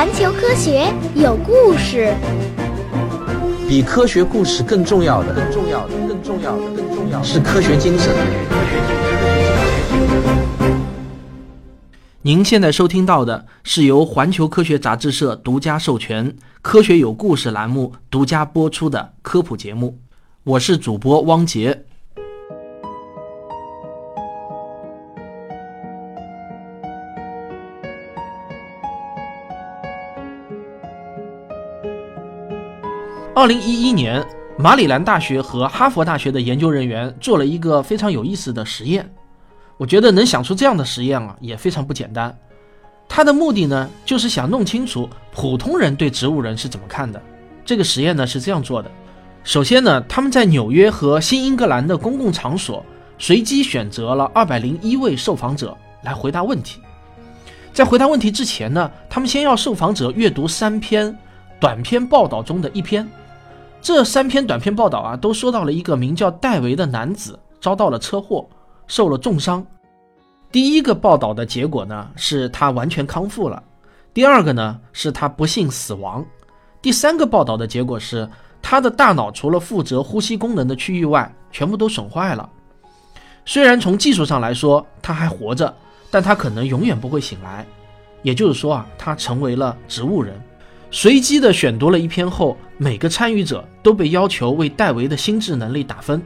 环球科学有故事，比科学故事更重要的，更重要的，更重要的，更重要的是科学精神。您现在收听到的是由环球科学杂志社独家授权、科学有故事栏目独家播出的科普节目，我是主播汪杰。二零一一年，马里兰大学和哈佛大学的研究人员做了一个非常有意思的实验。我觉得能想出这样的实验啊，也非常不简单。他的目的呢，就是想弄清楚普通人对植物人是怎么看的。这个实验呢是这样做的：首先呢，他们在纽约和新英格兰的公共场所随机选择了二百零一位受访者来回答问题。在回答问题之前呢，他们先要受访者阅读三篇短篇报道中的一篇。这三篇短篇报道啊，都说到了一个名叫戴维的男子遭到了车祸，受了重伤。第一个报道的结果呢，是他完全康复了；第二个呢，是他不幸死亡；第三个报道的结果是他的大脑除了负责呼吸功能的区域外，全部都损坏了。虽然从技术上来说他还活着，但他可能永远不会醒来。也就是说啊，他成为了植物人。随机的选读了一篇后，每个参与者都被要求为戴维的心智能力打分。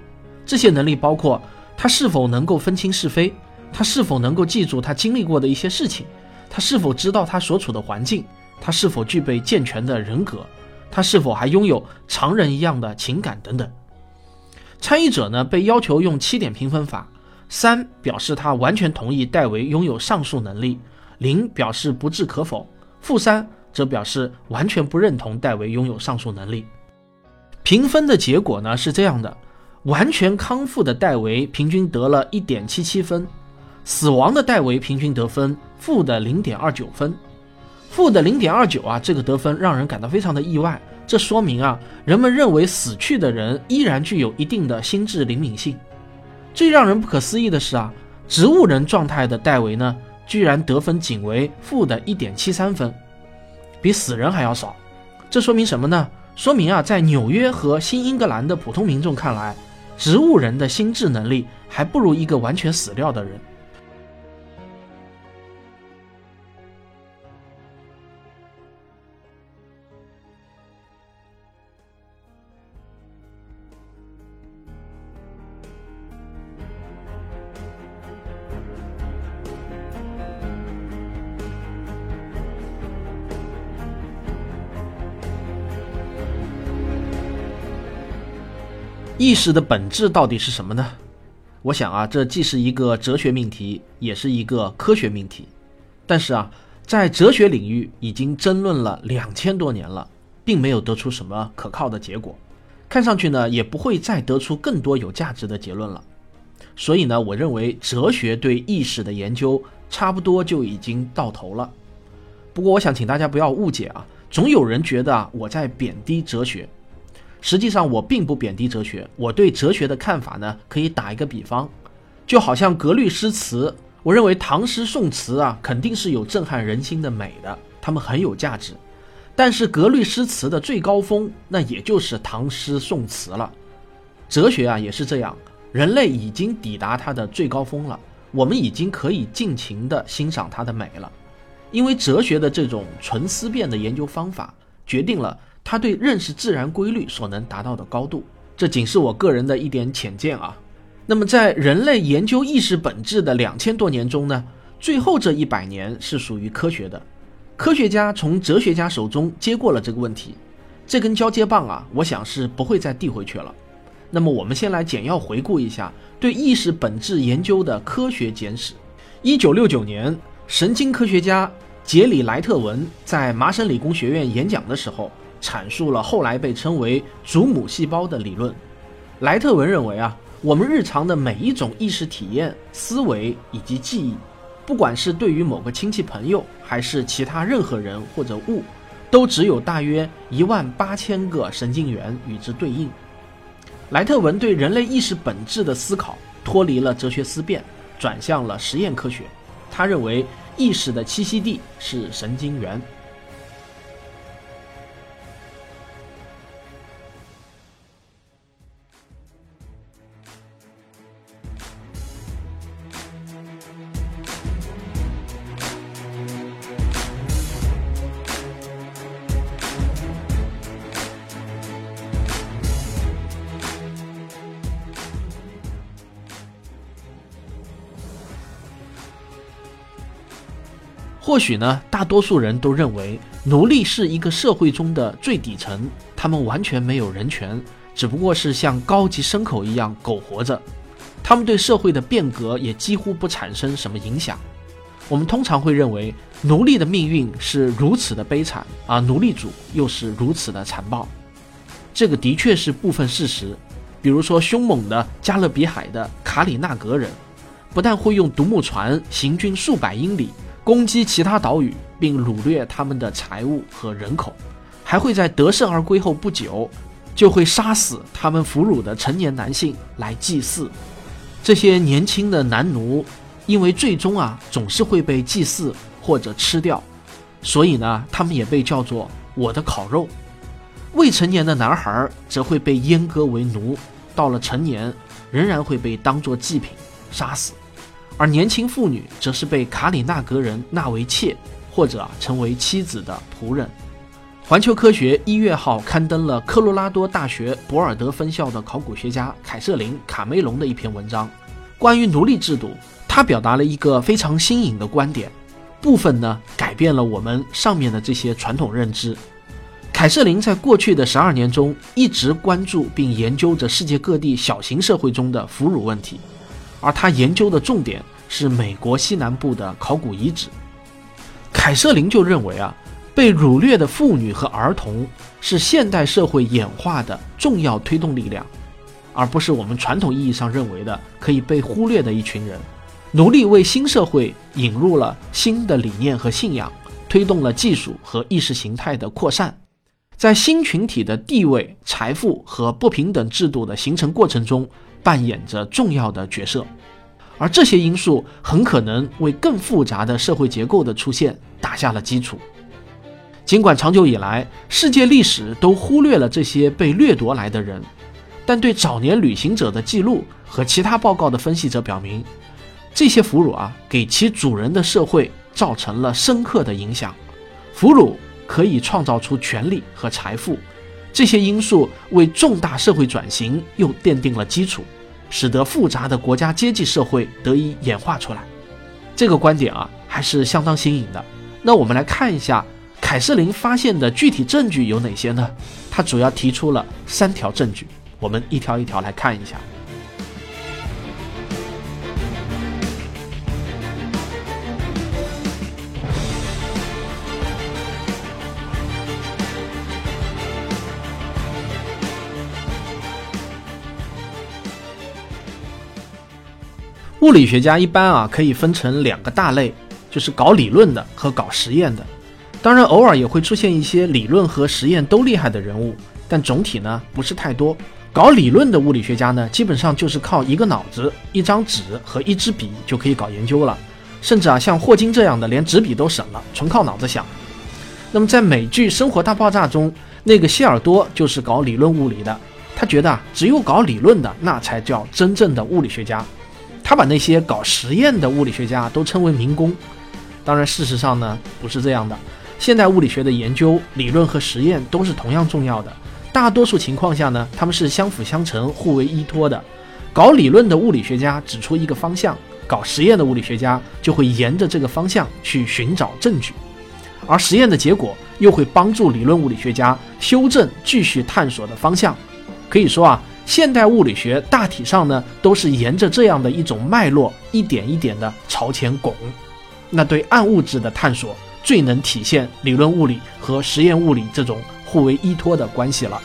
这些能力包括他是否能够分清是非，他是否能够记住他经历过的一些事情，他是否知道他所处的环境，他是否具备健全的人格，他是否还拥有常人一样的情感等等。参与者呢被要求用七点评分法：三表示他完全同意戴维拥有上述能力，零表示不置可否，负三。则表示完全不认同戴维拥有上述能力。评分的结果呢是这样的：完全康复的戴维平均得了一点七七分，死亡的戴维平均得分负的零点二九分。负的零点二九啊，这个得分让人感到非常的意外。这说明啊，人们认为死去的人依然具有一定的心智灵敏性。最让人不可思议的是啊，植物人状态的戴维呢，居然得分仅为负的一点七三分。比死人还要少，这说明什么呢？说明啊，在纽约和新英格兰的普通民众看来，植物人的心智能力还不如一个完全死掉的人。意识的本质到底是什么呢？我想啊，这既是一个哲学命题，也是一个科学命题。但是啊，在哲学领域已经争论了两千多年了，并没有得出什么可靠的结果。看上去呢，也不会再得出更多有价值的结论了。所以呢，我认为哲学对意识的研究差不多就已经到头了。不过，我想请大家不要误解啊，总有人觉得啊，我在贬低哲学。实际上，我并不贬低哲学。我对哲学的看法呢，可以打一个比方，就好像格律诗词。我认为唐诗宋词啊，肯定是有震撼人心的美的，它们很有价值。但是，格律诗词的最高峰，那也就是唐诗宋词了。哲学啊，也是这样。人类已经抵达它的最高峰了，我们已经可以尽情地欣赏它的美了。因为哲学的这种纯思辨的研究方法，决定了。他对认识自然规律所能达到的高度，这仅是我个人的一点浅见啊。那么，在人类研究意识本质的两千多年中呢，最后这一百年是属于科学的，科学家从哲学家手中接过了这个问题，这根交接棒啊，我想是不会再递回去了。那么，我们先来简要回顾一下对意识本质研究的科学简史。一九六九年，神经科学家杰里莱特文在麻省理工学院演讲的时候。阐述了后来被称为祖母细胞的理论。莱特文认为啊，我们日常的每一种意识体验、思维以及记忆，不管是对于某个亲戚朋友，还是其他任何人或者物，都只有大约一万八千个神经元与之对应。莱特文对人类意识本质的思考脱离了哲学思辨，转向了实验科学。他认为意识的栖息地是神经元。或许呢，大多数人都认为奴隶是一个社会中的最底层，他们完全没有人权，只不过是像高级牲口一样苟活着，他们对社会的变革也几乎不产生什么影响。我们通常会认为奴隶的命运是如此的悲惨，而奴隶主又是如此的残暴。这个的确是部分事实，比如说凶猛的加勒比海的卡里纳格人，不但会用独木船行军数百英里。攻击其他岛屿，并掳掠他们的财物和人口，还会在得胜而归后不久，就会杀死他们俘虏的成年男性来祭祀。这些年轻的男奴，因为最终啊总是会被祭祀或者吃掉，所以呢，他们也被叫做我的烤肉。未成年的男孩则会被阉割为奴，到了成年，仍然会被当作祭品杀死。而年轻妇女则是被卡里纳格人纳为妾，或者成为妻子的仆人。环球科学一月号刊登了科罗拉多大学博尔德分校的考古学家凯瑟琳·卡梅隆的一篇文章，关于奴隶制度。他表达了一个非常新颖的观点，部分呢改变了我们上面的这些传统认知。凯瑟琳在过去的十二年中一直关注并研究着世界各地小型社会中的俘虏问题。而他研究的重点是美国西南部的考古遗址。凯瑟琳就认为啊，被掳掠的妇女和儿童是现代社会演化的重要推动力量，而不是我们传统意义上认为的可以被忽略的一群人。奴隶为新社会引入了新的理念和信仰，推动了技术和意识形态的扩散，在新群体的地位、财富和不平等制度的形成过程中。扮演着重要的角色，而这些因素很可能为更复杂的社会结构的出现打下了基础。尽管长久以来世界历史都忽略了这些被掠夺来的人，但对早年旅行者的记录和其他报告的分析者表明，这些俘虏啊给其主人的社会造成了深刻的影响。俘虏可以创造出权力和财富。这些因素为重大社会转型又奠定了基础，使得复杂的国家阶级社会得以演化出来。这个观点啊，还是相当新颖的。那我们来看一下凯瑟琳发现的具体证据有哪些呢？他主要提出了三条证据，我们一条一条来看一下。物理学家一般啊可以分成两个大类，就是搞理论的和搞实验的。当然，偶尔也会出现一些理论和实验都厉害的人物，但总体呢不是太多。搞理论的物理学家呢，基本上就是靠一个脑子、一张纸和一支笔就可以搞研究了，甚至啊像霍金这样的连纸笔都省了，纯靠脑子想。那么在美剧《生活大爆炸》中，那个谢尔多就是搞理论物理的，他觉得啊只有搞理论的那才叫真正的物理学家。他把那些搞实验的物理学家都称为民工，当然，事实上呢不是这样的。现代物理学的研究、理论和实验都是同样重要的。大多数情况下呢，他们是相辅相成、互为依托的。搞理论的物理学家指出一个方向，搞实验的物理学家就会沿着这个方向去寻找证据，而实验的结果又会帮助理论物理学家修正继续探索的方向。可以说啊。现代物理学大体上呢，都是沿着这样的一种脉络，一点一点的朝前拱。那对暗物质的探索，最能体现理论物理和实验物理这种互为依托的关系了。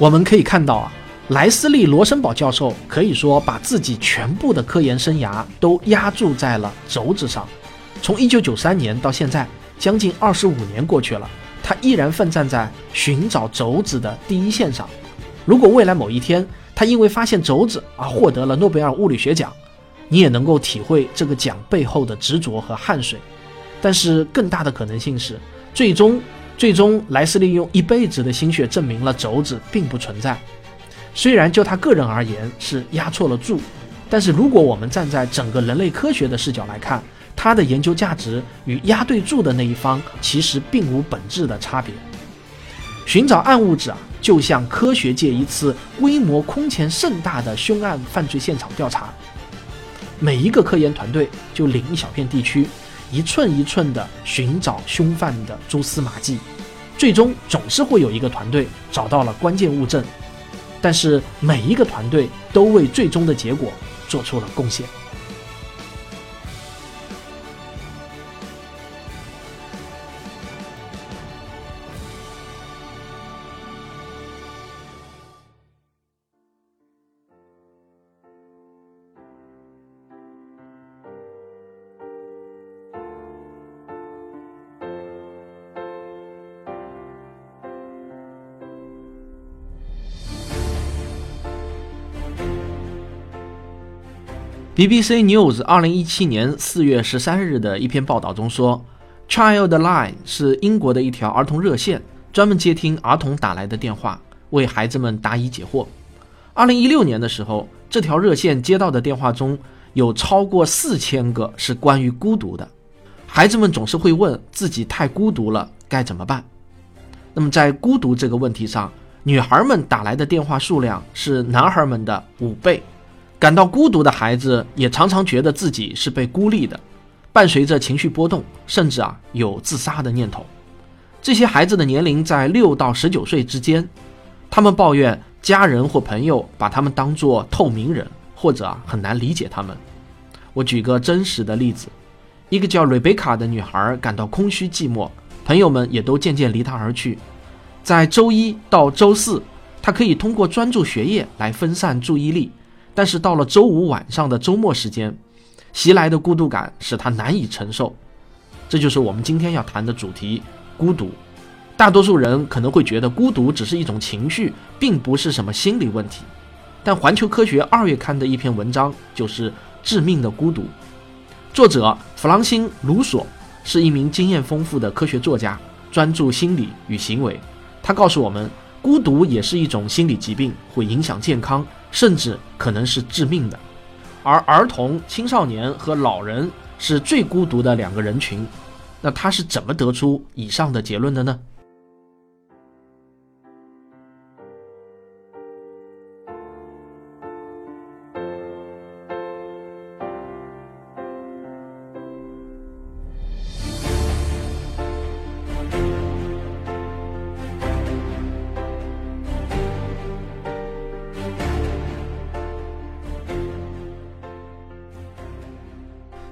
我们可以看到啊，莱斯利·罗森堡教授可以说把自己全部的科研生涯都压注在了轴子上。从1993年到现在，将近25年过去了，他依然奋战在寻找轴子的第一线上。如果未来某一天他因为发现轴子而获得了诺贝尔物理学奖，你也能够体会这个奖背后的执着和汗水。但是更大的可能性是，最终。最终，莱斯利用一辈子的心血证明了轴子并不存在。虽然就他个人而言是压错了注，但是如果我们站在整个人类科学的视角来看，他的研究价值与压对注的那一方其实并无本质的差别。寻找暗物质啊，就像科学界一次规模空前盛大的凶案犯罪现场调查。每一个科研团队就领一小片地区，一寸一寸地寻找凶犯的蛛丝马迹，最终总是会有一个团队找到了关键物证。但是每一个团队都为最终的结果做出了贡献。BBC News 二零一七年四月十三日的一篇报道中说，Childline 是英国的一条儿童热线，专门接听儿童打来的电话，为孩子们答疑解惑。二零一六年的时候，这条热线接到的电话中有超过四千个是关于孤独的。孩子们总是会问自己太孤独了该怎么办。那么在孤独这个问题上，女孩们打来的电话数量是男孩们的五倍。感到孤独的孩子也常常觉得自己是被孤立的，伴随着情绪波动，甚至啊有自杀的念头。这些孩子的年龄在六到十九岁之间，他们抱怨家人或朋友把他们当作透明人，或者啊很难理解他们。我举个真实的例子：一个叫瑞贝卡的女孩感到空虚寂寞，朋友们也都渐渐离她而去。在周一到周四，她可以通过专注学业来分散注意力。但是到了周五晚上的周末时间，袭来的孤独感使他难以承受。这就是我们今天要谈的主题——孤独。大多数人可能会觉得孤独只是一种情绪，并不是什么心理问题。但《环球科学》二月刊的一篇文章就是《致命的孤独》。作者弗朗辛·卢索是一名经验丰富的科学作家，专注心理与行为。他告诉我们，孤独也是一种心理疾病，会影响健康。甚至可能是致命的，而儿童、青少年和老人是最孤独的两个人群。那他是怎么得出以上的结论的呢？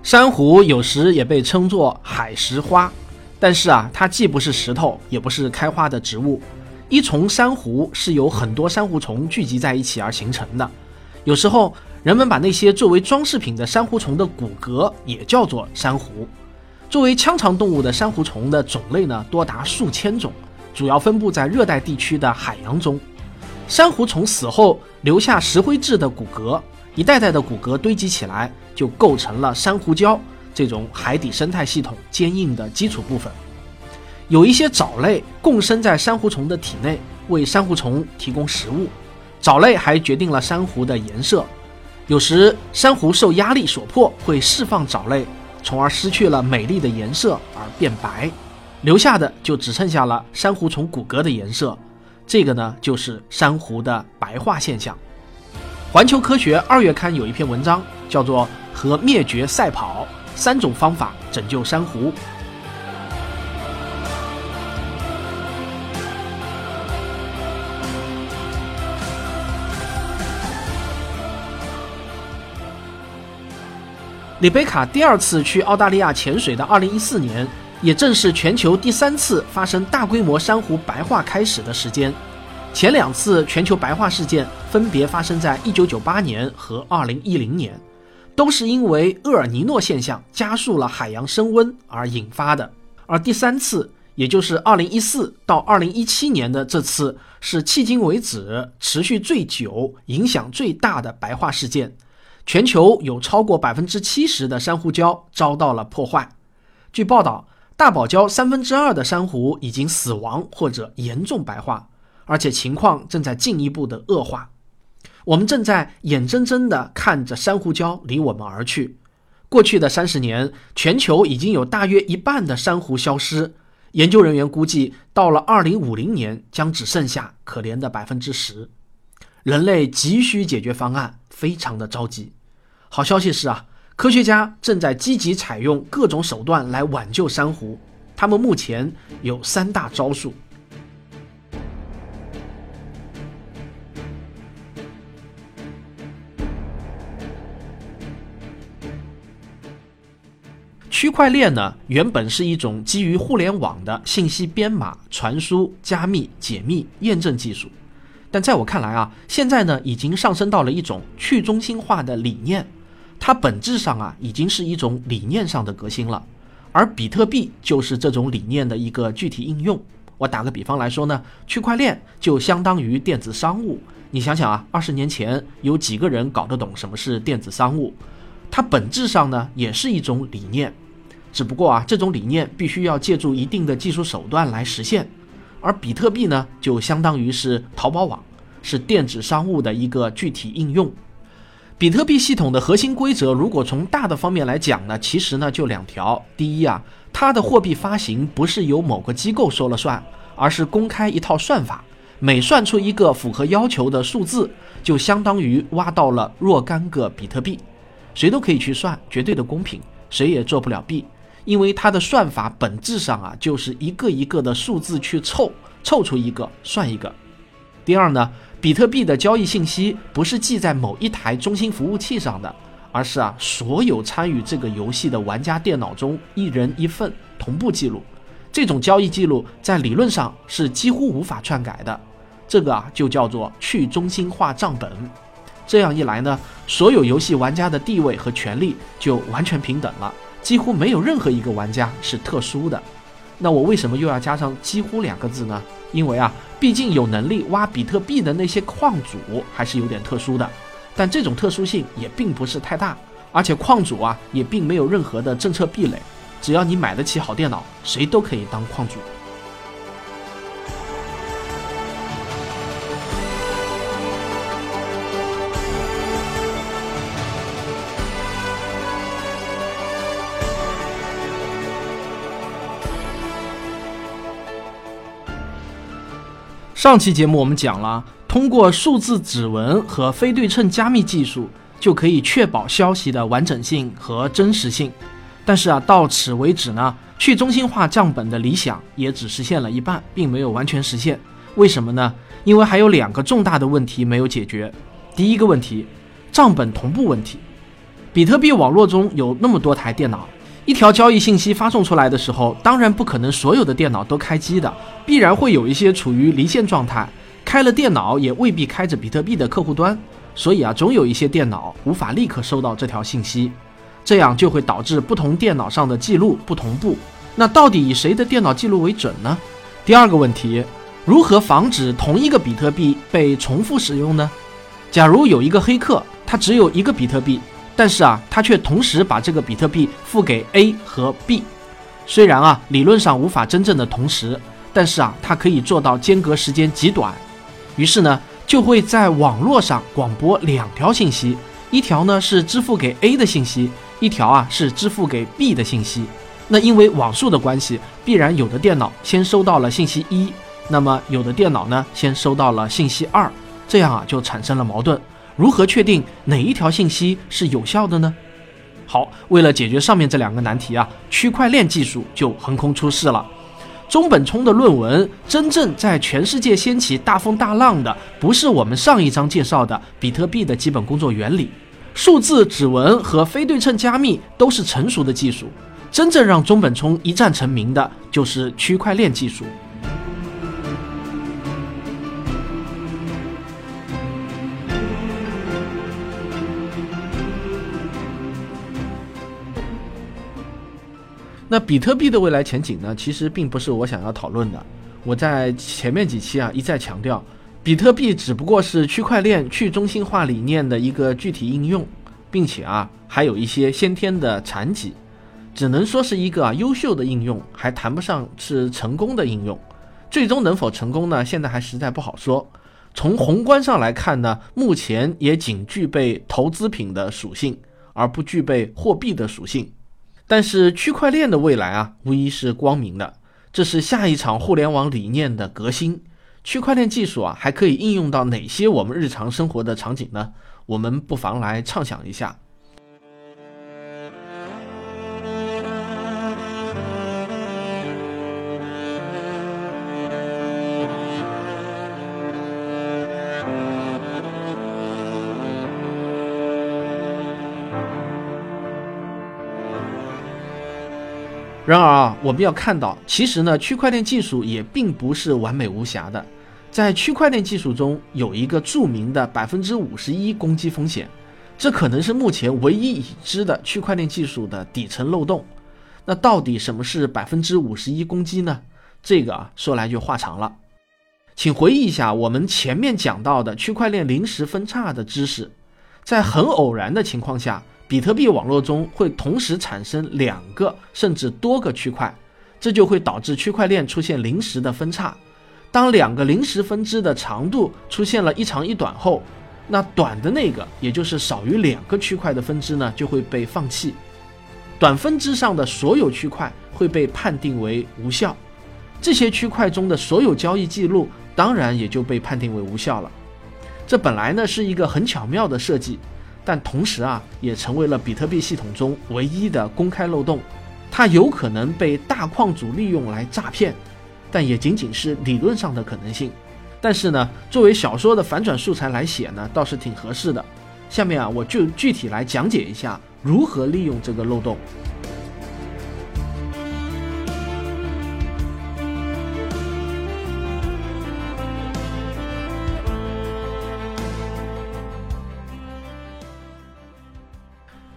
珊瑚有时也被称作海石花，但是啊，它既不是石头，也不是开花的植物。一丛珊瑚是由很多珊瑚虫聚集在一起而形成的。有时候，人们把那些作为装饰品的珊瑚虫的骨骼也叫做珊瑚。作为腔肠动物的珊瑚虫的种类呢，多达数千种，主要分布在热带地区的海洋中。珊瑚虫死后留下石灰质的骨骼。一代代的骨骼堆积起来，就构成了珊瑚礁这种海底生态系统坚硬的基础部分。有一些藻类共生在珊瑚虫的体内，为珊瑚虫提供食物。藻类还决定了珊瑚的颜色。有时珊瑚受压力所迫，会释放藻类，从而失去了美丽的颜色而变白，留下的就只剩下了珊瑚虫骨骼的颜色。这个呢，就是珊瑚的白化现象。环球科学二月刊有一篇文章，叫做《和灭绝赛跑：三种方法拯救珊瑚》。里贝卡第二次去澳大利亚潜水的二零一四年，也正是全球第三次发生大规模珊瑚白化开始的时间。前两次全球白化事件分别发生在1998年和2010年，都是因为厄尔尼诺现象加速了海洋升温而引发的。而第三次，也就是2014到2017年的这次，是迄今为止持续最久、影响最大的白化事件。全球有超过百分之七十的珊瑚礁遭到了破坏。据报道，大堡礁三分之二的珊瑚已经死亡或者严重白化。而且情况正在进一步的恶化，我们正在眼睁睁地看着珊瑚礁离我们而去。过去的三十年，全球已经有大约一半的珊瑚消失。研究人员估计，到了二零五零年，将只剩下可怜的百分之十。人类急需解决方案，非常的着急。好消息是啊，科学家正在积极采用各种手段来挽救珊瑚。他们目前有三大招数。区块链呢，原本是一种基于互联网的信息编码、传输、加密、解密、验证技术，但在我看来啊，现在呢，已经上升到了一种去中心化的理念，它本质上啊，已经是一种理念上的革新了，而比特币就是这种理念的一个具体应用。我打个比方来说呢，区块链就相当于电子商务。你想想啊，二十年前有几个人搞得懂什么是电子商务？它本质上呢也是一种理念，只不过啊这种理念必须要借助一定的技术手段来实现，而比特币呢就相当于是淘宝网，是电子商务的一个具体应用。比特币系统的核心规则，如果从大的方面来讲呢，其实呢就两条：第一啊，它的货币发行不是由某个机构说了算，而是公开一套算法，每算出一个符合要求的数字，就相当于挖到了若干个比特币。谁都可以去算，绝对的公平，谁也做不了弊，因为它的算法本质上啊，就是一个一个的数字去凑，凑出一个算一个。第二呢，比特币的交易信息不是记在某一台中心服务器上的，而是啊，所有参与这个游戏的玩家电脑中一人一份同步记录。这种交易记录在理论上是几乎无法篡改的，这个啊就叫做去中心化账本。这样一来呢，所有游戏玩家的地位和权利就完全平等了，几乎没有任何一个玩家是特殊的。那我为什么又要加上“几乎”两个字呢？因为啊，毕竟有能力挖比特币的那些矿主还是有点特殊的，但这种特殊性也并不是太大，而且矿主啊也并没有任何的政策壁垒，只要你买得起好电脑，谁都可以当矿主。上期节目我们讲了，通过数字指纹和非对称加密技术，就可以确保消息的完整性和真实性。但是啊，到此为止呢，去中心化账本的理想也只实现了一半，并没有完全实现。为什么呢？因为还有两个重大的问题没有解决。第一个问题，账本同步问题。比特币网络中有那么多台电脑。一条交易信息发送出来的时候，当然不可能所有的电脑都开机的，必然会有一些处于离线状态，开了电脑也未必开着比特币的客户端，所以啊，总有一些电脑无法立刻收到这条信息，这样就会导致不同电脑上的记录不同步。那到底以谁的电脑记录为准呢？第二个问题，如何防止同一个比特币被重复使用呢？假如有一个黑客，他只有一个比特币。但是啊，他却同时把这个比特币付给 A 和 B，虽然啊理论上无法真正的同时，但是啊它可以做到间隔时间极短。于是呢，就会在网络上广播两条信息，一条呢是支付给 A 的信息，一条啊是支付给 B 的信息。那因为网速的关系，必然有的电脑先收到了信息一，那么有的电脑呢先收到了信息二，这样啊就产生了矛盾。如何确定哪一条信息是有效的呢？好，为了解决上面这两个难题啊，区块链技术就横空出世了。中本聪的论文真正在全世界掀起大风大浪的，不是我们上一章介绍的比特币的基本工作原理，数字指纹和非对称加密都是成熟的技术。真正让中本聪一战成名的，就是区块链技术。那比特币的未来前景呢？其实并不是我想要讨论的。我在前面几期啊一再强调，比特币只不过是区块链去中心化理念的一个具体应用，并且啊还有一些先天的残疾，只能说是一个啊优秀的应用，还谈不上是成功的应用。最终能否成功呢？现在还实在不好说。从宏观上来看呢，目前也仅具备投资品的属性。而不具备货币的属性。但是区块链的未来啊，无疑是光明的。这是下一场互联网理念的革新。区块链技术啊，还可以应用到哪些我们日常生活的场景呢？我们不妨来畅想一下。然而啊，我们要看到，其实呢，区块链技术也并不是完美无瑕的。在区块链技术中，有一个著名的百分之五十一攻击风险，这可能是目前唯一已知的区块链技术的底层漏洞。那到底什么是百分之五十一攻击呢？这个啊，说来就话长了。请回忆一下我们前面讲到的区块链临时分叉的知识，在很偶然的情况下。比特币网络中会同时产生两个甚至多个区块，这就会导致区块链出现临时的分叉。当两个临时分支的长度出现了一长一短后，那短的那个，也就是少于两个区块的分支呢，就会被放弃。短分支上的所有区块会被判定为无效，这些区块中的所有交易记录当然也就被判定为无效了。这本来呢是一个很巧妙的设计。但同时啊，也成为了比特币系统中唯一的公开漏洞，它有可能被大矿主利用来诈骗，但也仅仅是理论上的可能性。但是呢，作为小说的反转素材来写呢，倒是挺合适的。下面啊，我就具体来讲解一下如何利用这个漏洞。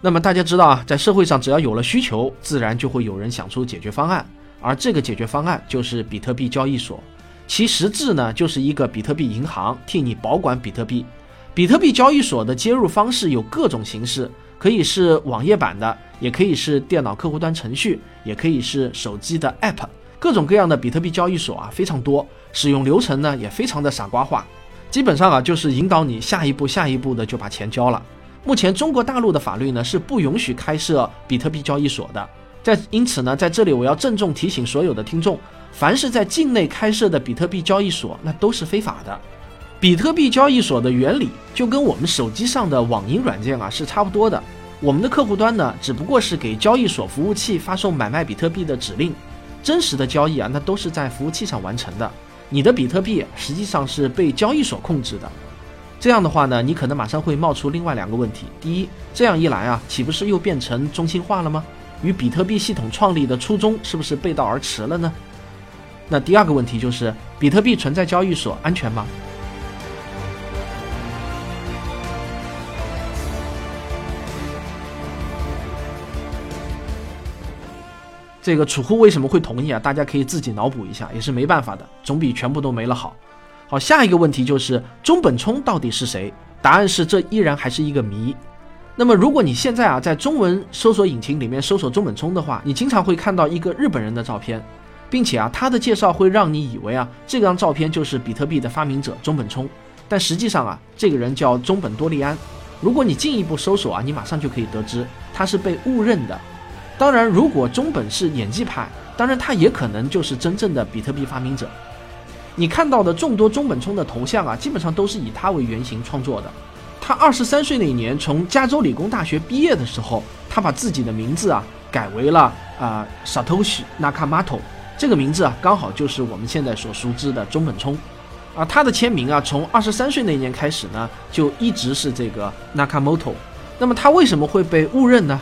那么大家知道啊，在社会上只要有了需求，自然就会有人想出解决方案，而这个解决方案就是比特币交易所，其实质呢就是一个比特币银行，替你保管比特币。比特币交易所的接入方式有各种形式，可以是网页版的，也可以是电脑客户端程序，也可以是手机的 App，各种各样的比特币交易所啊非常多，使用流程呢也非常的傻瓜化，基本上啊就是引导你下一步下一步的就把钱交了。目前中国大陆的法律呢是不允许开设比特币交易所的，在因此呢，在这里我要郑重提醒所有的听众，凡是在境内开设的比特币交易所，那都是非法的。比特币交易所的原理就跟我们手机上的网银软件啊是差不多的，我们的客户端呢只不过是给交易所服务器发送买卖比特币的指令，真实的交易啊那都是在服务器上完成的，你的比特币实际上是被交易所控制的。这样的话呢，你可能马上会冒出另外两个问题。第一，这样一来啊，岂不是又变成中心化了吗？与比特币系统创立的初衷是不是背道而驰了呢？那第二个问题就是，比特币存在交易所安全吗？这个储户为什么会同意啊？大家可以自己脑补一下，也是没办法的，总比全部都没了好。好，下一个问题就是中本聪到底是谁？答案是这依然还是一个谜。那么，如果你现在啊在中文搜索引擎里面搜索中本聪的话，你经常会看到一个日本人的照片，并且啊他的介绍会让你以为啊这张照片就是比特币的发明者中本聪，但实际上啊这个人叫中本多利安。如果你进一步搜索啊，你马上就可以得知他是被误认的。当然，如果中本是演技派，当然他也可能就是真正的比特币发明者。你看到的众多中本聪的头像啊，基本上都是以他为原型创作的。他二十三岁那年从加州理工大学毕业的时候，他把自己的名字啊改为了啊 Satoshi Nakamoto，这个名字啊刚好就是我们现在所熟知的中本聪。啊，他的签名啊从二十三岁那年开始呢，就一直是这个 Nakamoto。那么他为什么会被误认呢？